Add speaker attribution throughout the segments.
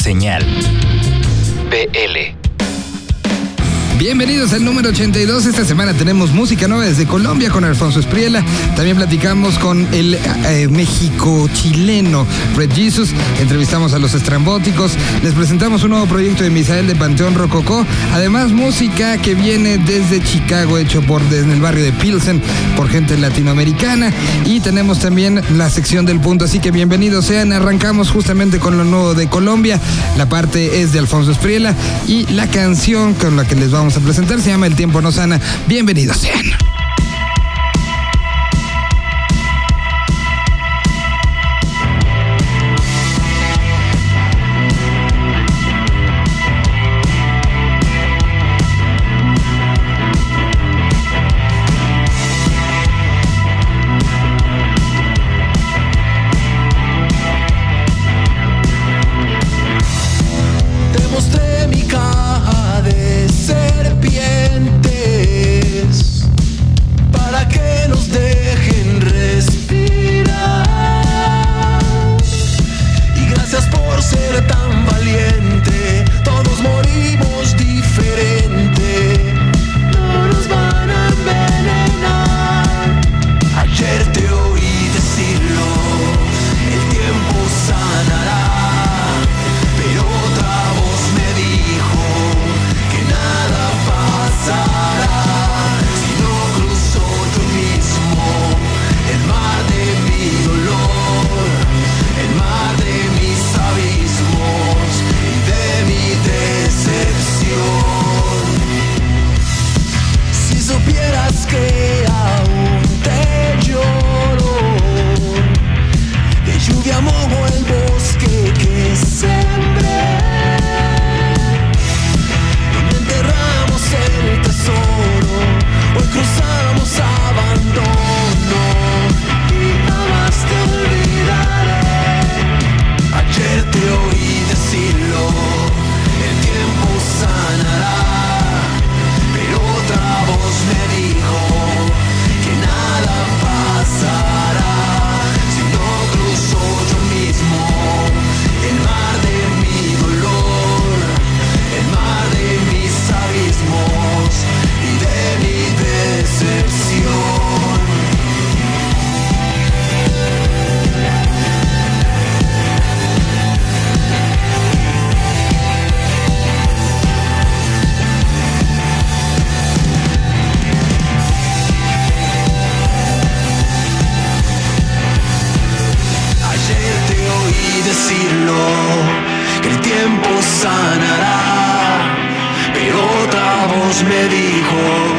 Speaker 1: Señal. BL.
Speaker 2: Bienvenidos al número 82. Esta semana tenemos música nueva desde Colombia con Alfonso Espriela. También platicamos con el eh, México chileno Fred Jesus. Entrevistamos a los estrambóticos. Les presentamos un nuevo proyecto de Misael de Panteón Rococó. Además, música que viene desde Chicago, hecho por desde el barrio de Pilsen por gente latinoamericana. Y tenemos también la sección del punto. Así que bienvenidos sean. Arrancamos justamente con lo nuevo de Colombia. La parte es de Alfonso Espriela y la canción con la que les vamos a presentar. Se llama El tiempo no sana. Bienvenidos sean. me dijo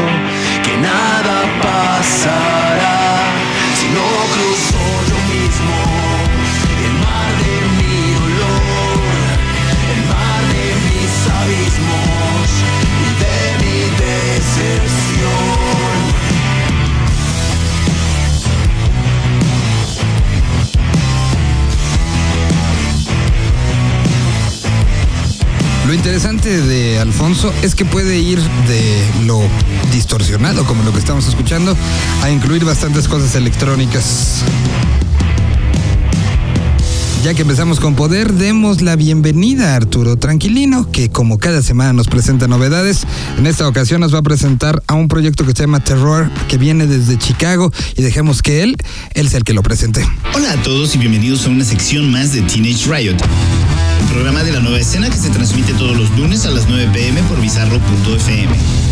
Speaker 2: de Alfonso es que puede ir de lo distorsionado, como lo que estamos escuchando, a incluir bastantes cosas electrónicas. Ya que empezamos con poder, demos la bienvenida a Arturo Tranquilino, que como cada semana nos presenta novedades. En esta ocasión nos va a presentar a un proyecto que se llama Terror, que viene desde Chicago, y dejemos que él, él sea el que lo presente.
Speaker 3: Hola a todos y bienvenidos a una sección más de Teenage Riot programa de la nueva escena que se transmite todos los lunes a las 9 pm por bizarro.fm.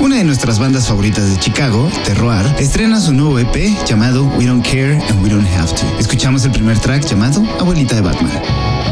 Speaker 3: Una de nuestras bandas favoritas de Chicago, Terroir, estrena su nuevo EP llamado We Don't Care and We Don't Have to. Escuchamos el primer track llamado Abuelita de Batman.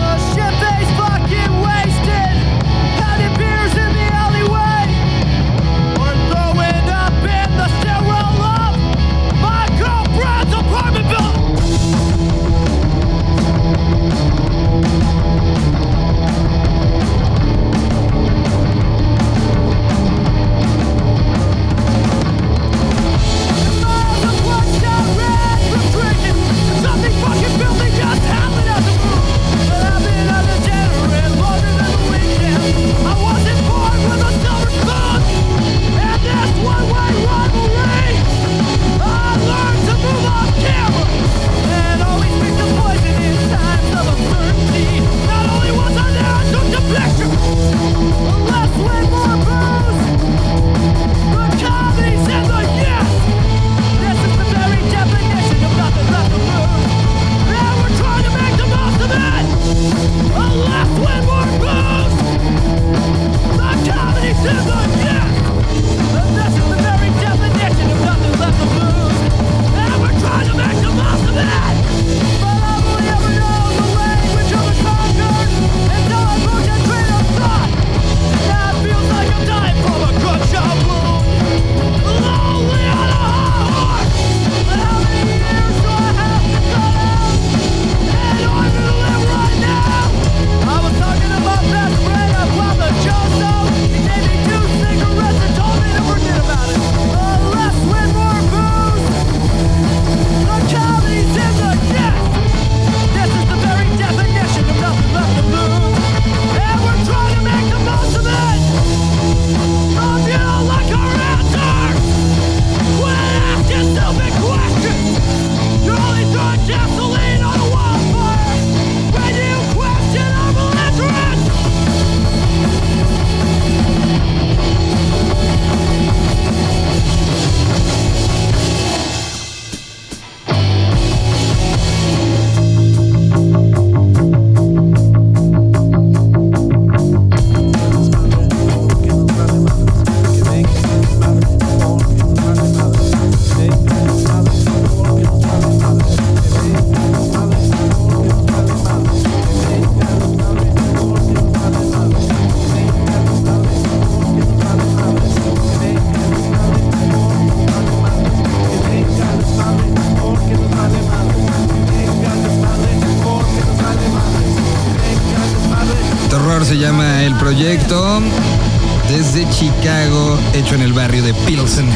Speaker 4: Hecho en el barrio de Pilsen.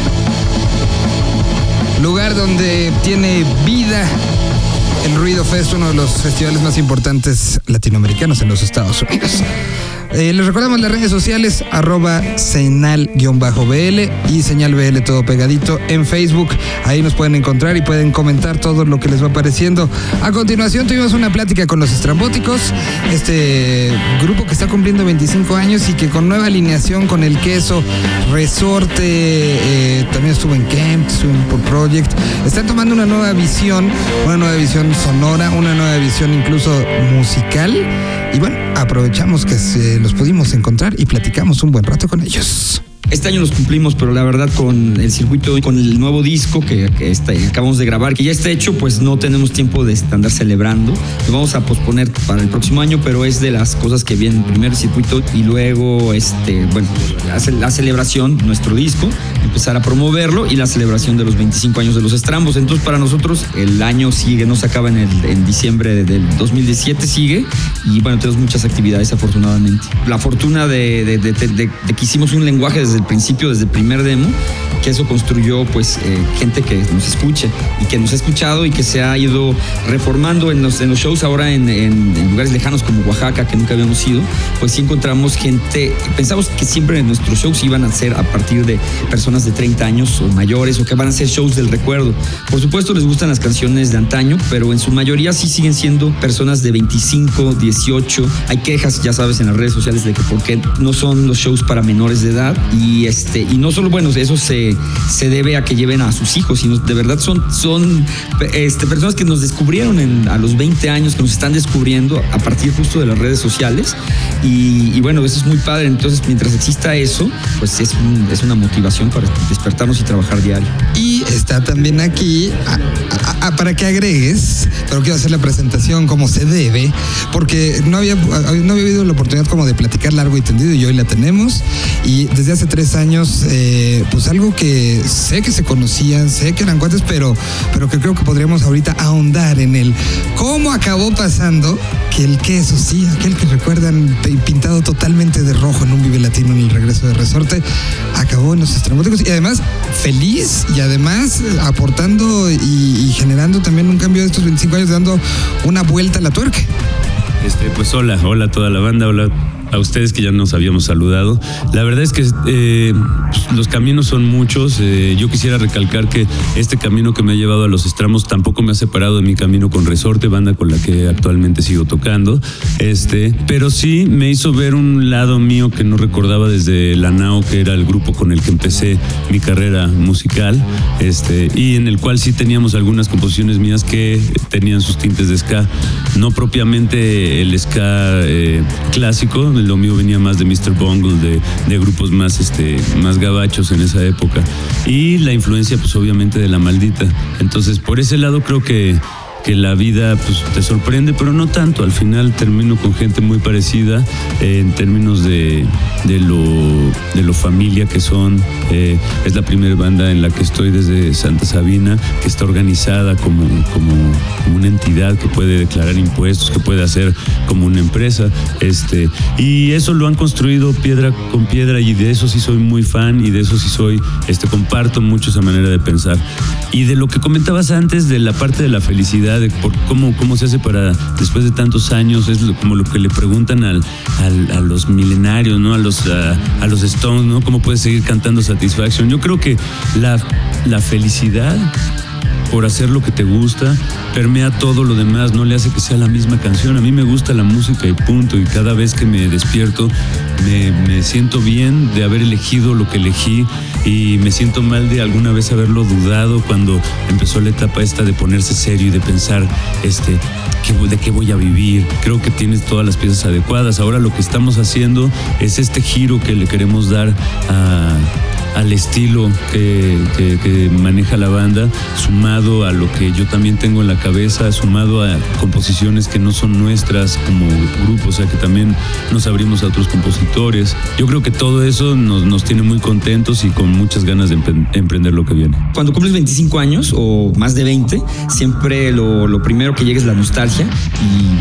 Speaker 4: Lugar donde tiene vida el Ruido Fest, uno de los festivales más importantes latinoamericanos en los Estados Unidos. Eh, les recordamos las redes sociales, arroba senal-bl y señal BL todo pegadito en Facebook. Ahí nos pueden encontrar y pueden comentar todo lo que les va apareciendo. A continuación tuvimos una plática con los estrambóticos, este grupo que está cumpliendo 25 años y que con nueva alineación con el queso, resorte, eh, también estuvo en Kemp, estuvo en Project. Están tomando una nueva visión, una nueva visión sonora, una nueva visión incluso musical. Y bueno, aprovechamos que se los pudimos encontrar y platicamos un buen rato con ellos.
Speaker 5: Este año los cumplimos, pero la verdad con el circuito, con el nuevo disco que, acabamos de grabar, que ya está hecho, pues no tenemos tiempo de andar celebrando. Lo vamos a posponer para el próximo año, pero es de las cosas que vienen primero el circuito y luego, este, bueno, la, celebración, nuestro disco, empezar a promoverlo y la celebración de los 25 años de los estrambos. Entonces para nosotros el año sigue, no se acaba en, el, en diciembre del 2017, sigue y bueno, tenemos muchas actividades afortunadamente. La fortuna de, de que hicimos un lenguaje desde el principio, desde el primer demo, que eso construyó pues eh, gente que nos escuche y que nos ha escuchado y que se ha ido reformando en los, en los shows ahora en, lugares lejanos como Oaxaca, que nunca habíamos ido, pues sí encontramos gente, pensamos que siempre nuestros shows iban a ser a partir de personas de 30 años o mayores o que van a ser shows del recuerdo. Por supuesto les gustan las canciones de antaño, pero en su mayoría sí siguen siendo personas de 25, 18. Hay quejas, ya sabes, en las redes sociales de que por qué no son los shows para menores de edad y, este, y no solo, bueno, eso se, se debe a que lleven a sus hijos, sino de verdad son, son este, personas que nos descubrieron a los 20 años, que nos están descubriendo a partir justo de las redes sociales. Y, bueno, eso es muy padre. Entonces, mientras exista eso, pues es, es una motivación para despertarnos y trabajar diario.
Speaker 4: Y está también aquí, para que agregues, pero quiero hacer la presentación como se debe, porque no había, no había habido la oportunidad como de platicar largo y tendido y hoy la tenemos. Y desde hace tres años, eh, pues algo que sé que se conocían, sé que eran cuates, pero, pero que creo que podríamos ahorita ahondar en el cómo acabó pasando que el queso, sí, aquel que recuerdan pintado totalmente de rojo en un Vive Latino en el regreso de Resorte, acabó en los estrambóticos y además feliz y además aportando y, generando también un cambio de estos 25 años, dando una vuelta a la tuerca.
Speaker 6: Este, pues hola, hola a toda la banda, hola a ustedes que ya nos habíamos saludado. La verdad es que eh, pues, los caminos son muchos. Eh, yo quisiera recalcar que este camino que me ha llevado a los estramos tampoco me ha separado de mi camino con Resorte, banda con la que actualmente sigo tocando. Este, pero sí me hizo ver un lado mío que no recordaba desde la NAO, que era el grupo con el que empecé mi carrera musical, este, y en el cual sí teníamos algunas composiciones mías que tenían sus tintes de ska, no propiamente el ska eh, clásico, lo mío venía más de Mr. Bungle, de, grupos más, este, más gabachos en esa época. Y la influencia, pues obviamente, de la maldita. Entonces, por ese lado creo que que la vida pues, te sorprende, pero no tanto. Al final termino con gente muy parecida eh, en términos de, de, lo, de lo familia que son. Eh, es la primera banda en la que estoy desde Santa Sabina, que está organizada como, como, una entidad que puede declarar impuestos, que puede hacer como una empresa. Este, y eso lo han construido piedra con piedra y de eso sí soy muy fan y de eso sí soy, este, comparto mucho esa manera de pensar. Y de lo que comentabas antes de la parte de la felicidad, de cómo, cómo se hace para, después de tantos años, es como lo que le preguntan al, a los milenarios, ¿no? A los, a, los Stones, ¿no? ¿Cómo puedes seguir cantando Satisfaction? Yo creo que la, la felicidad por hacer lo que te gusta, permea todo lo demás, no le hace que sea la misma canción. A mí me gusta la música y punto, y cada vez que me despierto me, siento bien de haber elegido lo que elegí y me siento mal de alguna vez haberlo dudado cuando empezó la etapa esta de ponerse serio y de pensar, este, de qué voy a vivir. Creo que tienes todas las piezas adecuadas. Ahora lo que estamos haciendo es este giro que le queremos dar a al estilo que, maneja la banda, sumado a lo que yo también tengo en la cabeza, sumado a composiciones que no son nuestras como grupo, o sea que también nos abrimos a otros compositores. Yo creo que todo eso nos, nos tiene muy contentos y con muchas ganas de empre- emprender lo que viene.
Speaker 5: Cuando cumples 25 años o más de 20, siempre lo, lo primero que llega es la nostalgia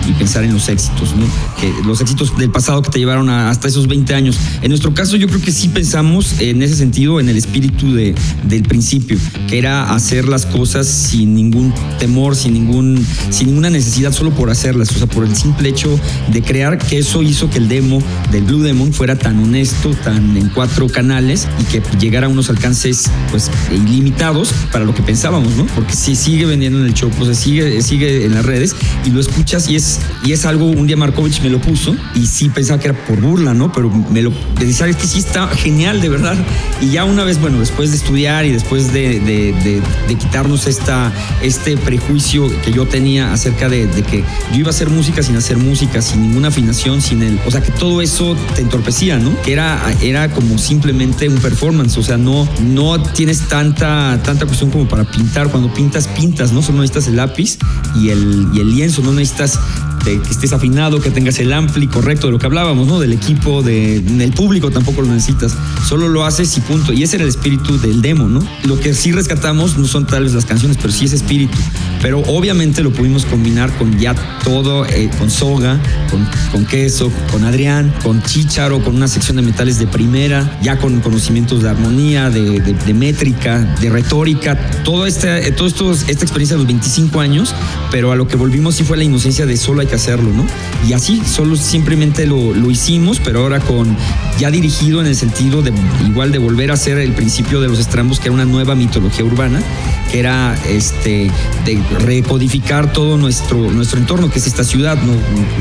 Speaker 5: y, pensar en los éxitos, ¿no? Que los éxitos del pasado que te llevaron hasta esos 20 años. En nuestro caso, yo creo que sí pensamos en ese sentido, en el espíritu de, del principio, que era hacer las cosas sin ningún temor, sin, ningún, sin ninguna necesidad, solo por hacerlas, o sea, por el simple hecho de crear, que eso hizo que el demo del Blue Demon fuera tan honesto, tan en cuatro canales y que llegara a unos alcances pues ilimitados para lo que pensábamos, ¿no? Porque si sigue vendiendo en el show, pues sigue, sigue en las redes y lo escuchas y es, y es algo, un día Markovich me lo puso y sí pensaba que era por burla, ¿no? Pero me lo decía, es que sí está genial, de verdad. Y ya una vez, bueno, después de estudiar y después de, de- quitarnos esta, este prejuicio que yo tenía acerca de, de que yo iba a hacer música sin hacer música, sin ninguna afinación, sin el. O sea, que todo eso te entorpecía, ¿no? Que era, era como simplemente un performance, o sea, no, no tienes tanta, tanta cuestión como para pintar. Cuando pintas, pintas, ¿no? Solo necesitas el lápiz y el, y el lienzo, no necesitas de que estés afinado, que tengas el ampli correcto de lo que hablábamos, ¿no? Del equipo, de, del público tampoco lo necesitas. Solo lo haces y punto. Y ese era el espíritu del demo, ¿no? Lo que sí rescatamos no son tal vez las canciones, pero sí ese espíritu. Pero obviamente lo pudimos combinar con ya todo, eh, con soga, con, con queso, con Adrián, con Chicharo, con una sección de metales de primera, ya con conocimientos de armonía, de, de- de métrica, de retórica, todo este, eh, todo esto, esta experiencia de los 25 años, pero a lo que volvimos sí fue la inocencia de solo hay que hacerlo, ¿no? Y así, solo simplemente lo, lo hicimos, pero ahora con ya dirigido en el sentido de igual de volver a hacer el principio de los estrambos, que era una nueva mitología urbana, que era este de recodificar todo nuestro, nuestro entorno, que es esta ciudad, no,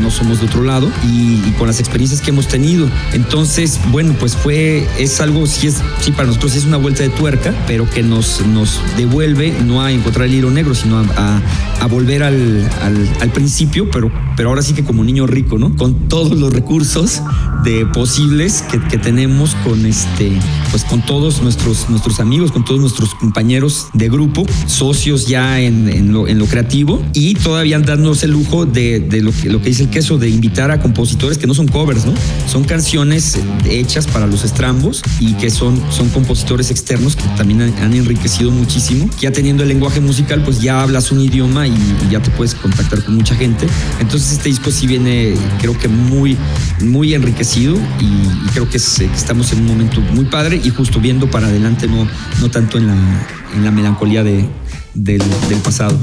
Speaker 5: no somos de otro lado, y, con las experiencias que hemos tenido. Entonces, bueno, pues fue, es algo, sí, es, sí para nosotros es una vuelta de tuerca, pero que nos, nos devuelve no a encontrar el hilo negro, sino a, a- volver al- al principio, pero, pero ahora sí que como niño rico, ¿no? Con todos los recursos de posibles que, que tenemos con este, pues con todos nuestros, nuestros amigos, con todos nuestros compañeros de grupo, socios ya en, en lo, en lo creativo y todavía dándonos el lujo de, de lo, que, lo que dice el queso, de invitar a compositores que no son covers, ¿no? Son canciones hechas para los estrambos y que son, son compositores externos que también han, han enriquecido muchísimo. Ya teniendo el lenguaje musical, pues ya hablas un idioma y, y ya te puedes contactar con mucha gente. Entonces este disco sí viene, creo que muy, muy enriquecido y, creo que, es- que estamos en un momento muy padre y justo viendo para adelante, no, no tanto en la, en la melancolía de, del pasado.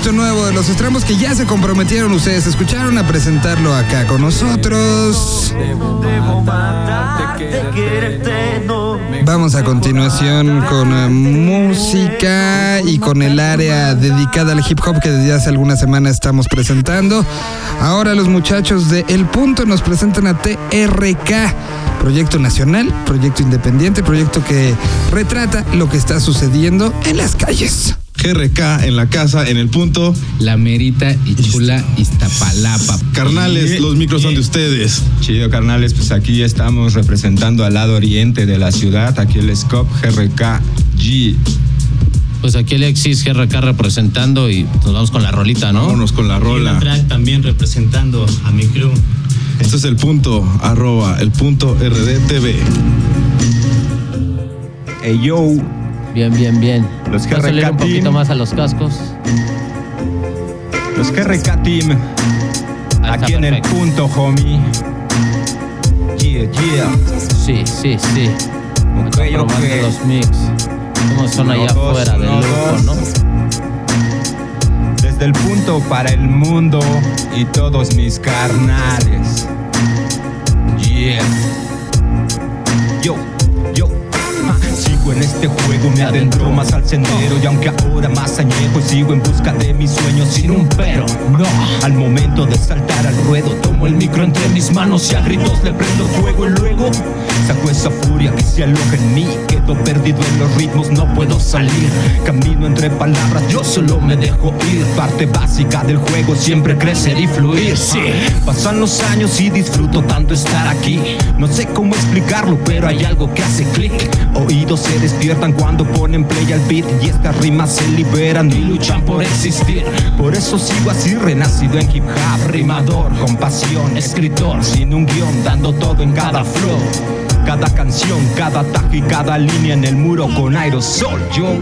Speaker 4: Esto nuevo de los estrambos que ya se comprometieron ustedes. Escucharon a presentarlo acá con nosotros. Vamos a continuación con eh, música y con el área dedicada al hip hop que desde hace algunas semanas estamos presentando. Ahora los muchachos de El Punto nos presentan a TRK, proyecto nacional, proyecto independiente, proyecto que retrata lo que está sucediendo en las calles.
Speaker 7: GRK en la casa, en el punto.
Speaker 8: La Merita y Chula Iztapalapa.
Speaker 7: Carnales, los micros son de ustedes.
Speaker 9: Chido, carnales, pues aquí estamos representando al lado oriente de la ciudad, aquí el SCOP GRK G.
Speaker 8: Pues aquí Alexis GRK representando y nos vamos con la rolita, ¿no?
Speaker 7: Vámonos con la rola.
Speaker 10: track también representando a mi crew.
Speaker 7: Este es el punto, arroba, el punto RDTV.
Speaker 9: Hey yo,
Speaker 8: Bien, bien, bien.
Speaker 9: Los
Speaker 8: salir
Speaker 9: GRK
Speaker 8: un poquito más a los cascos.
Speaker 9: los
Speaker 8: Ahí está,
Speaker 9: aquí en el punto, homie. Yeah, yeah.
Speaker 8: Sí, sí, sí.
Speaker 9: Ok,
Speaker 8: Probando los mix. ¿Cómo son
Speaker 9: Uno,
Speaker 8: allá
Speaker 9: dos,
Speaker 8: afuera del
Speaker 9: uno, dos.
Speaker 8: no?
Speaker 9: Desde el punto para el mundo y todos mis carnales. Yeah. Yo, En este juego, me adentro más al sendero y aunque ahora más añejo sigo en busca de mis sueños sin un pero. No. Al momento de saltar al ruedo, manos y a gritos le prendo fuego y luego saco esa furia que se aloja en mí. Quedo perdido en los ritmos, no puedo salir. Camino entre palabras, yo solo me dejo ir. Parte básica del juego, siempre crecer y fluir. Sí. Pasan los años y disfruto tanto estar aquí. No sé cómo explicarlo, pero hay algo que hace clic. Oídos se despiertan cuando ponen play al beat y estas rimas se liberan y luchan por existir. Por eso sigo así, renacido en hip hop, rimador, con pasión, sin un guion, dando todo en cada flow. Cada canción, cada tajo y cada línea en el muro con aerosol. Yo.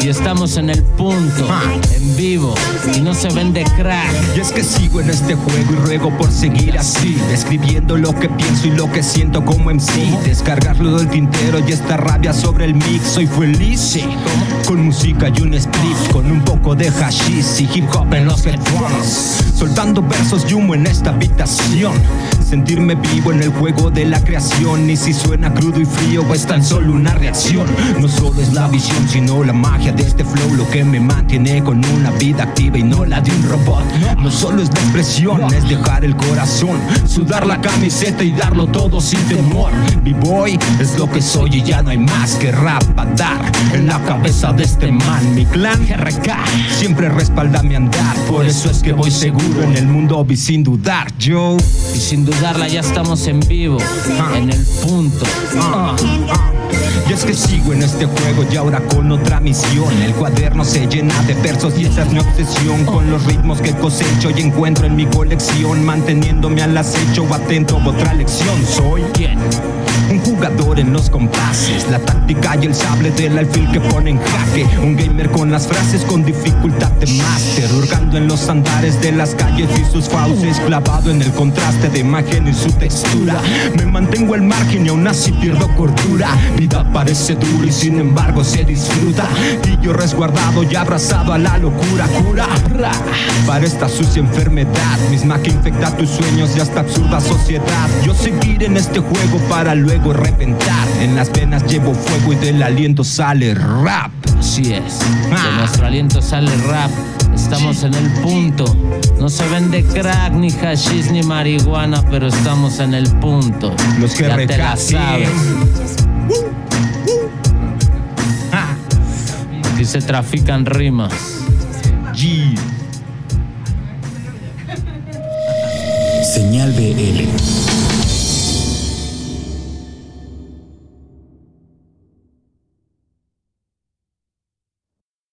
Speaker 8: Y estamos en el punto,
Speaker 9: Ah.
Speaker 8: en vivo, y no se vende crack.
Speaker 9: Y es que sigo en este juego y ruego por seguir así, describiendo lo que pienso y lo que siento como MC. Descargarlo del tintero y esta rabia sobre el mix. Soy feliz, sí, con música y un split, con un poco de hashish y hip hop en los headphones. Soltando versos y humo en esta habitación. Sentirme vivo en el juego de la creación. Y si suena crudo y frío, es tan solo una reacción. No solo es la visión, sino la magia de este flow. Lo que me mantiene con una vida activa y no la de un robot. No solo es la expresión, es dejar el corazón. Sudar la camiseta y darlo todo sin temor. Mi boy es lo que soy y ya no hay más que rap a dar. En la cabeza de este man, mi clan GRK siempre respalda mi andar. Por eso es que voy seguro en el mundo y sin dudar. Yo.
Speaker 8: Y sin dudarla ya estamos en vivo, en el punto.
Speaker 9: Ah, ah. Y es que sigo en este juego y ahora con otra misión. El cuaderno se llena de versos y esa es mi obsesión con los ritmos que cosecho y encuentro en mi colección. Manteniéndome al acecho, atento a otra lección. Soy
Speaker 8: ¿Quién?
Speaker 9: un jugador en los compases, la táctica y el sable del alfil que pone en jaque. Un gamer con las frases con dificultad de máster, hurgando en los andares de las calles y sus fauces, clavado en el contraste de imagen y su textura. Me mantengo al margen y aún así pierdo cordura. Vida parece dura y sin embargo se disfruta. Y yo resguardado y abrazado a la locura, cura. ra, Para esta sucia enfermedad, misma que infecta tus sueños y hasta absurda sociedad. Yo seguir en este juego para luego reventar. En las venas llevo fuego y del aliento sale rap.
Speaker 8: Así es. De
Speaker 9: Ah.
Speaker 8: nuestro aliento sale rap. Estamos en el punto. No se vende crack, ni hashish, ni marihuana, pero estamos en el punto.
Speaker 9: Los que
Speaker 8: ya te la
Speaker 9: recaten.
Speaker 8: sabes. Aquí se trafican rimas.
Speaker 9: G.
Speaker 3: Señal BL.